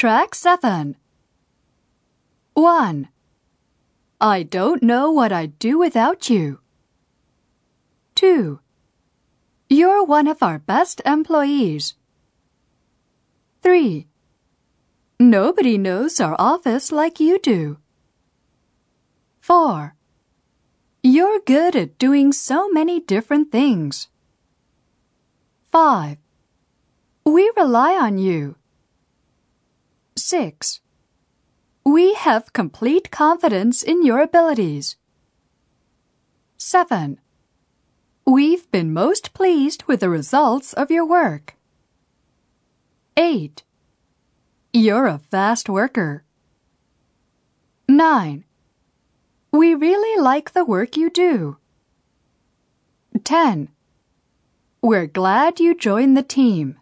Track 7. 1. I don't know what I'd do without you. 2. You're one of our best employees. 3. Nobody knows our office like you do. 4. You're good at doing so many different things. 5. We rely on you. 6. We have complete confidence in your abilities. 7. We've been most pleased with the results of your work. 8. You're a fast worker. 9. We really like the work you do. 10. We're glad you joined the team.